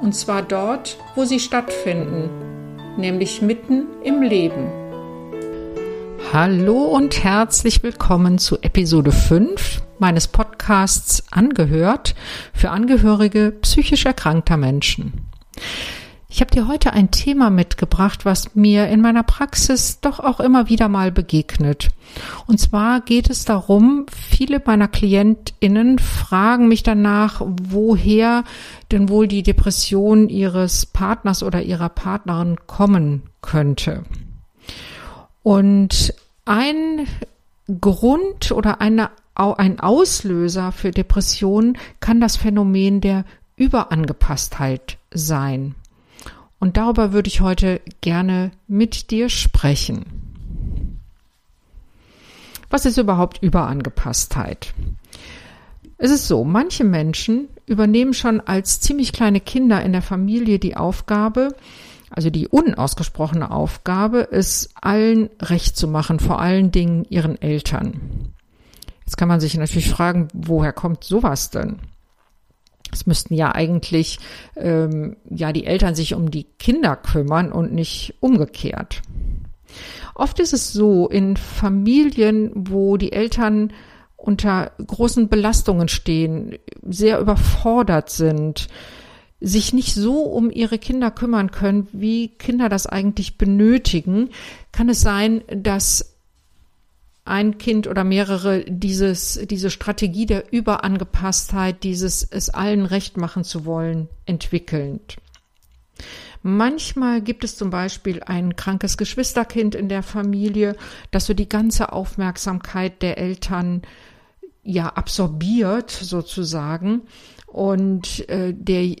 Und zwar dort, wo sie stattfinden, nämlich mitten im Leben. Hallo und herzlich willkommen zu Episode 5 meines Podcasts Angehört für Angehörige psychisch erkrankter Menschen. Ich habe dir heute ein Thema mitgebracht, was mir in meiner Praxis doch auch immer wieder mal begegnet. Und zwar geht es darum, viele meiner Klientinnen fragen mich danach, woher denn wohl die Depression ihres Partners oder ihrer Partnerin kommen könnte. Und ein Grund oder eine, ein Auslöser für Depressionen kann das Phänomen der Überangepasstheit sein. Und darüber würde ich heute gerne mit dir sprechen. Was ist überhaupt Überangepasstheit? Es ist so, manche Menschen übernehmen schon als ziemlich kleine Kinder in der Familie die Aufgabe, also die unausgesprochene Aufgabe, es allen recht zu machen, vor allen Dingen ihren Eltern. Jetzt kann man sich natürlich fragen, woher kommt sowas denn? Es müssten ja eigentlich ähm, ja die Eltern sich um die Kinder kümmern und nicht umgekehrt. Oft ist es so in Familien, wo die Eltern unter großen Belastungen stehen, sehr überfordert sind, sich nicht so um ihre Kinder kümmern können, wie Kinder das eigentlich benötigen, kann es sein, dass ein Kind oder mehrere dieses, diese Strategie der Überangepasstheit, dieses es allen recht machen zu wollen, entwickeln. Manchmal gibt es zum Beispiel ein krankes Geschwisterkind in der Familie, das so die ganze Aufmerksamkeit der Eltern ja absorbiert sozusagen und äh, der,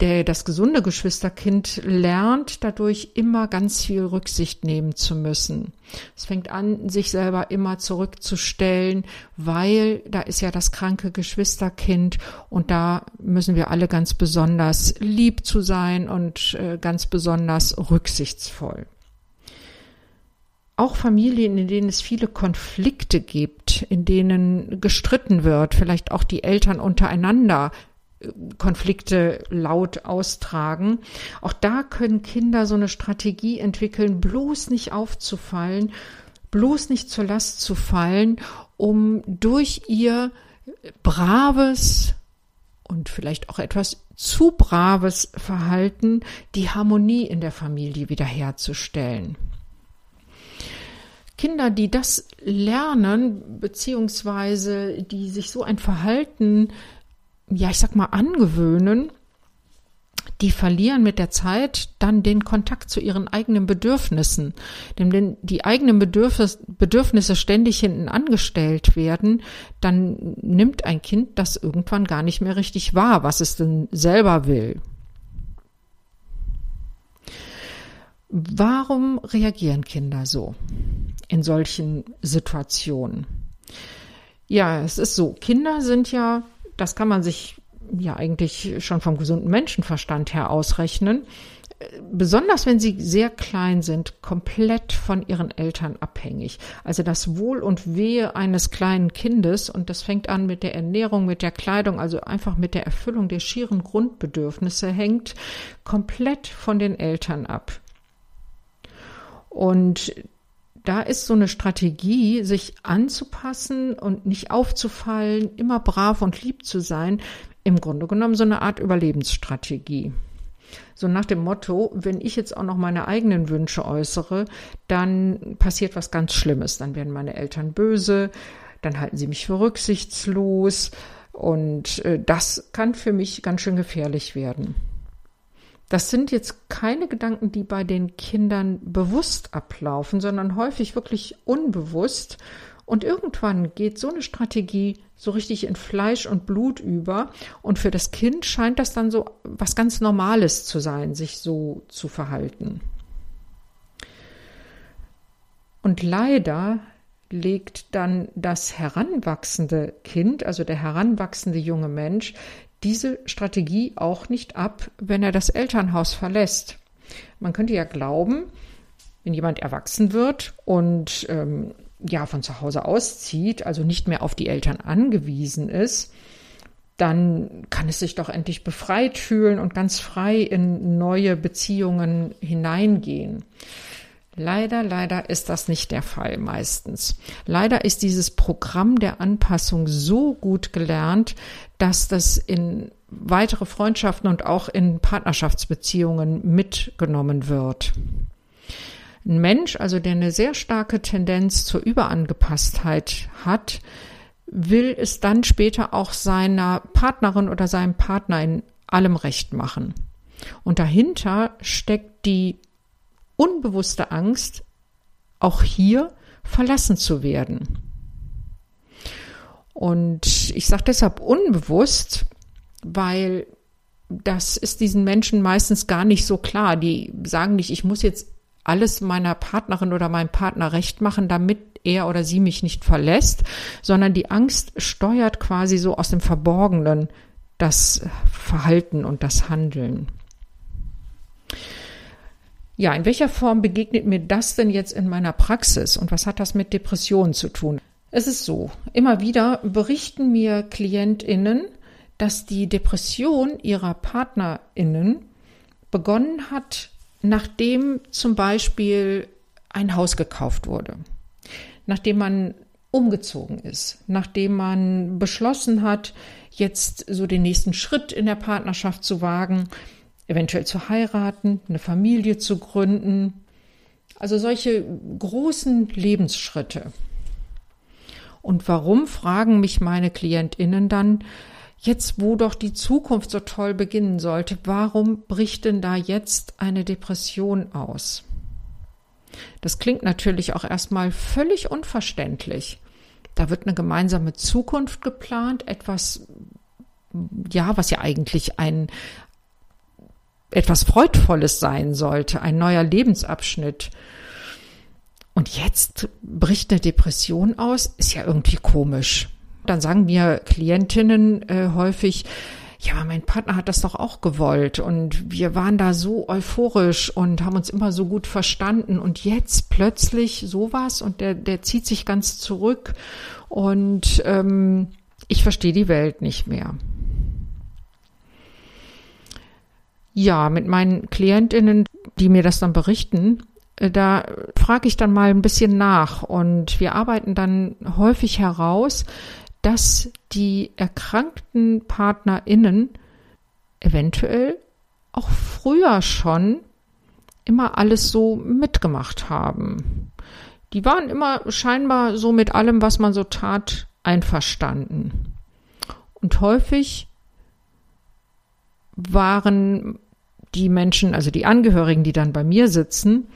der das gesunde Geschwisterkind lernt dadurch immer ganz viel Rücksicht nehmen zu müssen. Es fängt an, sich selber immer zurückzustellen, weil da ist ja das kranke Geschwisterkind und da müssen wir alle ganz besonders lieb zu sein und äh, ganz besonders rücksichtsvoll auch Familien, in denen es viele Konflikte gibt, in denen gestritten wird, vielleicht auch die Eltern untereinander äh, Konflikte laut austragen. Auch da können Kinder so eine Strategie entwickeln, bloß nicht aufzufallen, bloß nicht zur Last zu fallen, um durch ihr braves und vielleicht auch etwas zu braves Verhalten die Harmonie in der Familie wiederherzustellen. Kinder, die das lernen, beziehungsweise die sich so ein Verhalten, ja, ich sag mal, angewöhnen, die verlieren mit der Zeit dann den Kontakt zu ihren eigenen Bedürfnissen. Denn die eigenen Bedürfnis, Bedürfnisse ständig hinten angestellt werden, dann nimmt ein Kind das irgendwann gar nicht mehr richtig wahr, was es denn selber will. Warum reagieren Kinder so in solchen Situationen? Ja, es ist so, Kinder sind ja, das kann man sich ja eigentlich schon vom gesunden Menschenverstand her ausrechnen, besonders wenn sie sehr klein sind, komplett von ihren Eltern abhängig. Also das Wohl und Wehe eines kleinen Kindes, und das fängt an mit der Ernährung, mit der Kleidung, also einfach mit der Erfüllung der schieren Grundbedürfnisse, hängt komplett von den Eltern ab. Und da ist so eine Strategie, sich anzupassen und nicht aufzufallen, immer brav und lieb zu sein, im Grunde genommen so eine Art Überlebensstrategie. So nach dem Motto, wenn ich jetzt auch noch meine eigenen Wünsche äußere, dann passiert was ganz Schlimmes. Dann werden meine Eltern böse, dann halten sie mich für rücksichtslos und äh, das kann für mich ganz schön gefährlich werden. Das sind jetzt keine Gedanken, die bei den Kindern bewusst ablaufen, sondern häufig wirklich unbewusst. Und irgendwann geht so eine Strategie so richtig in Fleisch und Blut über. Und für das Kind scheint das dann so was ganz Normales zu sein, sich so zu verhalten. Und leider legt dann das heranwachsende Kind, also der heranwachsende junge Mensch, diese Strategie auch nicht ab, wenn er das Elternhaus verlässt. Man könnte ja glauben, wenn jemand erwachsen wird und ähm, ja von zu Hause auszieht, also nicht mehr auf die Eltern angewiesen ist, dann kann es sich doch endlich befreit fühlen und ganz frei in neue Beziehungen hineingehen. Leider, leider ist das nicht der Fall meistens. Leider ist dieses Programm der Anpassung so gut gelernt, dass das in weitere Freundschaften und auch in Partnerschaftsbeziehungen mitgenommen wird. Ein Mensch, also der eine sehr starke Tendenz zur Überangepasstheit hat, will es dann später auch seiner Partnerin oder seinem Partner in allem recht machen. Und dahinter steckt die unbewusste Angst, auch hier verlassen zu werden. Und ich sage deshalb unbewusst, weil das ist diesen Menschen meistens gar nicht so klar. Die sagen nicht, ich muss jetzt alles meiner Partnerin oder meinem Partner recht machen, damit er oder sie mich nicht verlässt, sondern die Angst steuert quasi so aus dem Verborgenen das Verhalten und das Handeln. Ja, in welcher Form begegnet mir das denn jetzt in meiner Praxis und was hat das mit Depressionen zu tun? Es ist so, immer wieder berichten mir Klientinnen, dass die Depression ihrer Partnerinnen begonnen hat, nachdem zum Beispiel ein Haus gekauft wurde, nachdem man umgezogen ist, nachdem man beschlossen hat, jetzt so den nächsten Schritt in der Partnerschaft zu wagen, eventuell zu heiraten, eine Familie zu gründen. Also solche großen Lebensschritte. Und warum fragen mich meine Klientinnen dann, jetzt wo doch die Zukunft so toll beginnen sollte, warum bricht denn da jetzt eine Depression aus? Das klingt natürlich auch erstmal völlig unverständlich. Da wird eine gemeinsame Zukunft geplant, etwas, ja, was ja eigentlich ein, etwas Freudvolles sein sollte, ein neuer Lebensabschnitt. Und jetzt bricht eine Depression aus, ist ja irgendwie komisch. Dann sagen mir Klientinnen äh, häufig, ja, mein Partner hat das doch auch gewollt und wir waren da so euphorisch und haben uns immer so gut verstanden und jetzt plötzlich sowas und der, der zieht sich ganz zurück und ähm, ich verstehe die Welt nicht mehr. Ja, mit meinen Klientinnen, die mir das dann berichten, äh, da frage ich dann mal ein bisschen nach und wir arbeiten dann häufig heraus, dass die erkrankten PartnerInnen eventuell auch früher schon immer alles so mitgemacht haben. Die waren immer scheinbar so mit allem, was man so tat, einverstanden. Und häufig waren die Menschen, also die Angehörigen, die dann bei mir sitzen,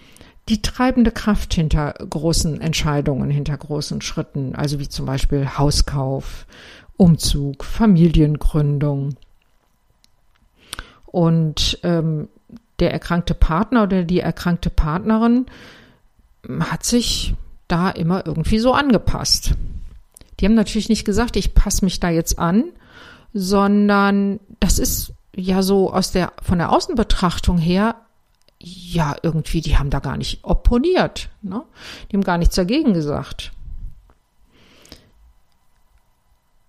die treibende Kraft hinter großen Entscheidungen, hinter großen Schritten, also wie zum Beispiel Hauskauf, Umzug, Familiengründung. Und ähm, der erkrankte Partner oder die erkrankte Partnerin hat sich da immer irgendwie so angepasst. Die haben natürlich nicht gesagt, ich passe mich da jetzt an, sondern das ist ja so aus der von der Außenbetrachtung her ja, irgendwie, die haben da gar nicht opponiert. Ne? Die haben gar nichts dagegen gesagt.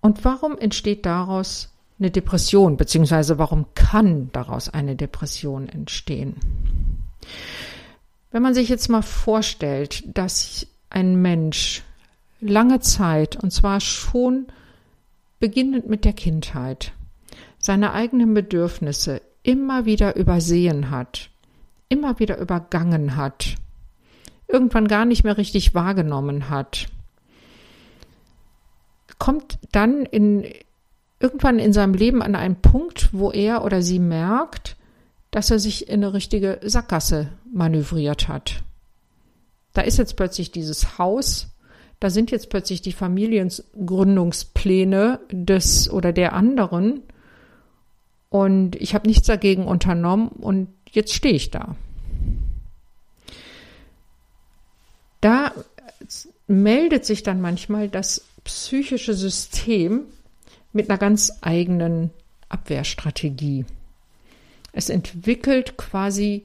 Und warum entsteht daraus eine Depression, beziehungsweise warum kann daraus eine Depression entstehen? Wenn man sich jetzt mal vorstellt, dass ein Mensch lange Zeit, und zwar schon beginnend mit der Kindheit, seine eigenen Bedürfnisse immer wieder übersehen hat, immer wieder übergangen hat, irgendwann gar nicht mehr richtig wahrgenommen hat, kommt dann in, irgendwann in seinem Leben an einen Punkt, wo er oder sie merkt, dass er sich in eine richtige Sackgasse manövriert hat. Da ist jetzt plötzlich dieses Haus, da sind jetzt plötzlich die Familiengründungspläne des oder der anderen und ich habe nichts dagegen unternommen und jetzt stehe ich da. Da meldet sich dann manchmal das psychische System mit einer ganz eigenen Abwehrstrategie. Es entwickelt quasi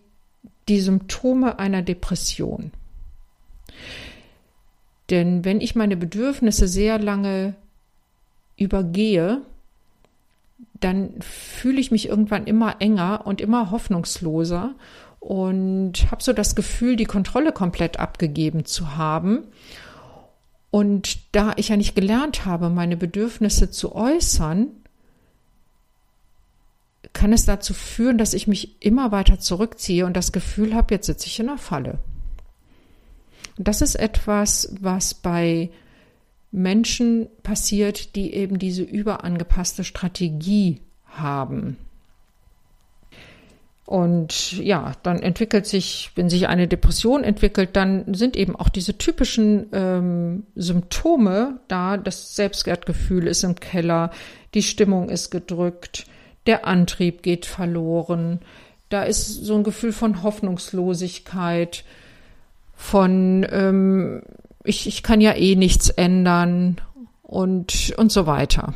die Symptome einer Depression. Denn wenn ich meine Bedürfnisse sehr lange übergehe, dann fühle ich mich irgendwann immer enger und immer hoffnungsloser und habe so das Gefühl, die Kontrolle komplett abgegeben zu haben. Und da ich ja nicht gelernt habe, meine Bedürfnisse zu äußern, kann es dazu führen, dass ich mich immer weiter zurückziehe und das Gefühl habe, jetzt sitze ich in einer Falle. Und das ist etwas, was bei Menschen passiert, die eben diese überangepasste Strategie haben. Und ja, dann entwickelt sich, wenn sich eine Depression entwickelt, dann sind eben auch diese typischen ähm, Symptome da. Das Selbstwertgefühl ist im Keller, die Stimmung ist gedrückt, der Antrieb geht verloren. Da ist so ein Gefühl von Hoffnungslosigkeit, von ähm, ich, ich kann ja eh nichts ändern und, und so weiter.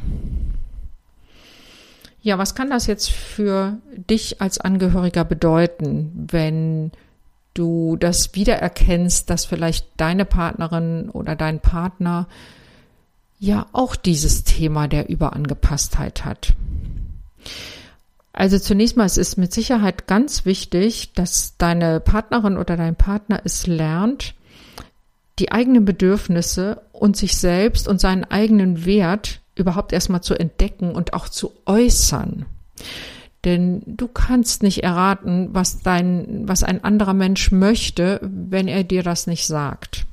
Ja, was kann das jetzt für dich als Angehöriger bedeuten, wenn du das wiedererkennst, dass vielleicht deine Partnerin oder dein Partner ja auch dieses Thema der Überangepasstheit hat? Also zunächst mal, es ist mit Sicherheit ganz wichtig, dass deine Partnerin oder dein Partner es lernt, die eigenen Bedürfnisse und sich selbst und seinen eigenen Wert überhaupt erstmal zu entdecken und auch zu äußern. Denn du kannst nicht erraten, was dein, was ein anderer Mensch möchte, wenn er dir das nicht sagt.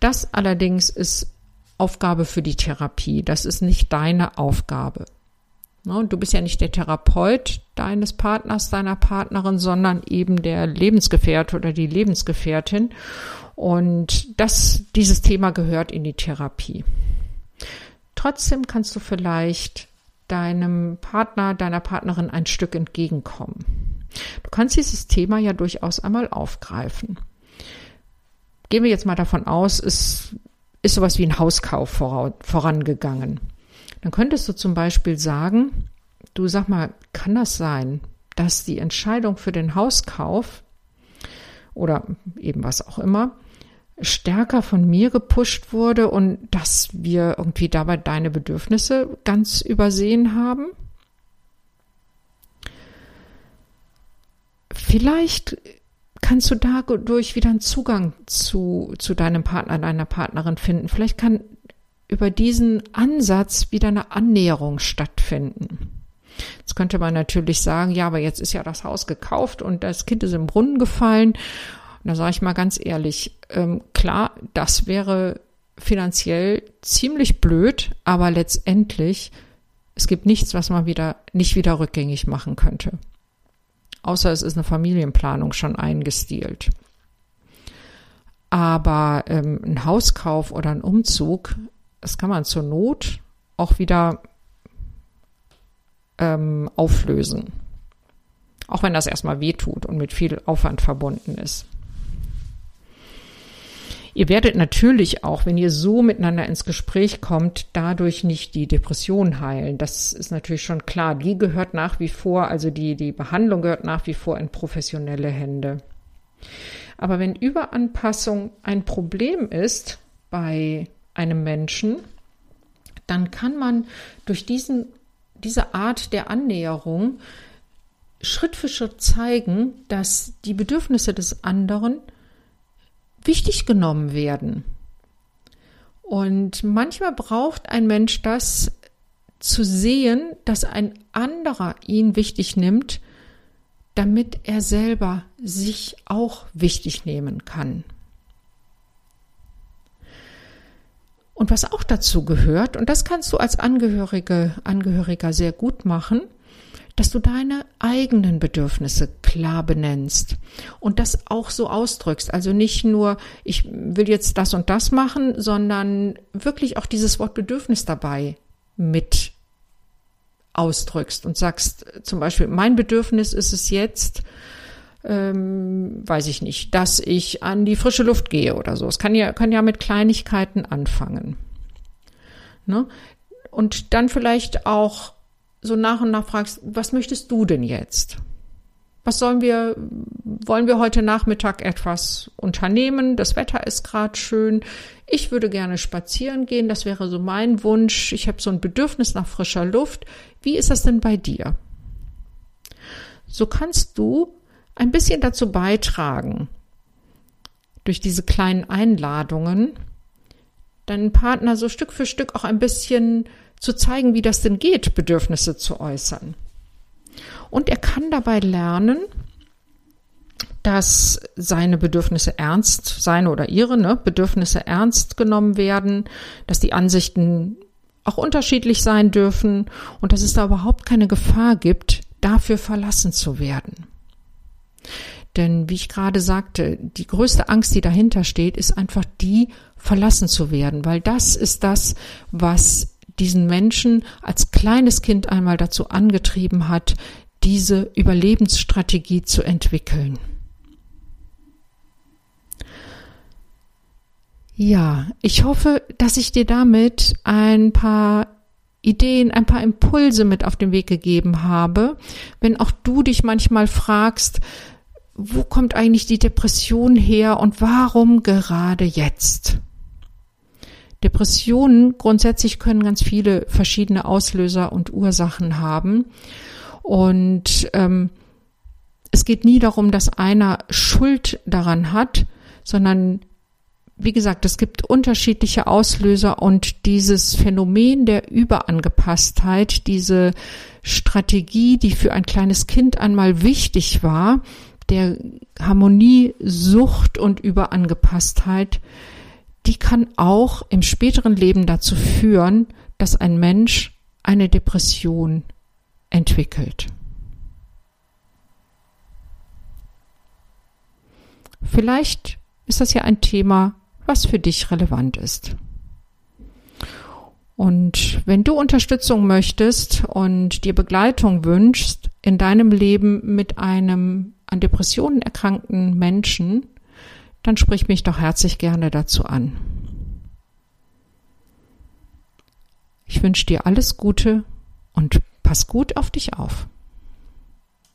Das allerdings ist Aufgabe für die Therapie. Das ist nicht deine Aufgabe. Ne, du bist ja nicht der Therapeut deines Partners, deiner Partnerin, sondern eben der Lebensgefährte oder die Lebensgefährtin. Und das, dieses Thema gehört in die Therapie. Trotzdem kannst du vielleicht deinem Partner, deiner Partnerin ein Stück entgegenkommen. Du kannst dieses Thema ja durchaus einmal aufgreifen. Gehen wir jetzt mal davon aus, es ist sowas wie ein Hauskauf vorangegangen. Dann könntest du zum Beispiel sagen, du sag mal, kann das sein, dass die Entscheidung für den Hauskauf oder eben was auch immer stärker von mir gepusht wurde und dass wir irgendwie dabei deine Bedürfnisse ganz übersehen haben? Vielleicht kannst du dadurch wieder einen Zugang zu, zu deinem Partner, deiner Partnerin finden. Vielleicht kann über diesen Ansatz wieder eine Annäherung stattfinden. Jetzt könnte man natürlich sagen, ja, aber jetzt ist ja das Haus gekauft und das Kind ist im Brunnen gefallen und da sage ich mal ganz ehrlich, ähm, klar, das wäre finanziell ziemlich blöd, aber letztendlich, es gibt nichts, was man wieder nicht wieder rückgängig machen könnte. Außer es ist eine Familienplanung schon eingestielt. Aber ähm, ein Hauskauf oder ein Umzug, das kann man zur Not auch wieder ähm, auflösen. Auch wenn das erstmal wehtut und mit viel Aufwand verbunden ist. Ihr werdet natürlich auch, wenn ihr so miteinander ins Gespräch kommt, dadurch nicht die Depression heilen. Das ist natürlich schon klar. Die gehört nach wie vor, also die, die Behandlung gehört nach wie vor in professionelle Hände. Aber wenn Überanpassung ein Problem ist bei einem Menschen, dann kann man durch diesen, diese Art der Annäherung Schritt für Schritt zeigen, dass die Bedürfnisse des anderen wichtig genommen werden. Und manchmal braucht ein Mensch das zu sehen, dass ein anderer ihn wichtig nimmt, damit er selber sich auch wichtig nehmen kann. Und was auch dazu gehört, und das kannst du als Angehörige, Angehöriger sehr gut machen, dass du deine eigenen Bedürfnisse klar benennst und das auch so ausdrückst. Also nicht nur, ich will jetzt das und das machen, sondern wirklich auch dieses Wort Bedürfnis dabei mit ausdrückst und sagst zum Beispiel, mein Bedürfnis ist es jetzt, ähm, weiß ich nicht, dass ich an die frische Luft gehe oder so. Es kann ja, kann ja mit Kleinigkeiten anfangen. Ne? Und dann vielleicht auch so nach und nach fragst, was möchtest du denn jetzt? Was sollen wir, wollen wir heute Nachmittag etwas unternehmen? Das Wetter ist gerade schön. Ich würde gerne spazieren gehen. Das wäre so mein Wunsch. Ich habe so ein Bedürfnis nach frischer Luft. Wie ist das denn bei dir? So kannst du ein bisschen dazu beitragen, durch diese kleinen Einladungen, deinen Partner so Stück für Stück auch ein bisschen zu zeigen, wie das denn geht, Bedürfnisse zu äußern. Und er kann dabei lernen, dass seine Bedürfnisse ernst, seine oder ihre ne, Bedürfnisse ernst genommen werden, dass die Ansichten auch unterschiedlich sein dürfen und dass es da überhaupt keine Gefahr gibt, dafür verlassen zu werden. Denn wie ich gerade sagte, die größte Angst, die dahinter steht, ist einfach die, verlassen zu werden, weil das ist das, was diesen Menschen als kleines Kind einmal dazu angetrieben hat, diese Überlebensstrategie zu entwickeln. Ja, ich hoffe, dass ich dir damit ein paar Ideen, ein paar Impulse mit auf den Weg gegeben habe. Wenn auch du dich manchmal fragst, wo kommt eigentlich die Depression her und warum gerade jetzt? Depressionen grundsätzlich können ganz viele verschiedene Auslöser und Ursachen haben. Und ähm, es geht nie darum, dass einer Schuld daran hat, sondern wie gesagt, es gibt unterschiedliche Auslöser und dieses Phänomen der Überangepasstheit, diese Strategie, die für ein kleines Kind einmal wichtig war, der Harmonie, Sucht und Überangepasstheit, die kann auch im späteren Leben dazu führen, dass ein Mensch eine Depression entwickelt. Vielleicht ist das ja ein Thema, was für dich relevant ist. Und wenn du Unterstützung möchtest und dir Begleitung wünschst in deinem Leben mit einem an Depressionen erkrankten Menschen, dann sprich mich doch herzlich gerne dazu an. Ich wünsche dir alles Gute und pass gut auf dich auf.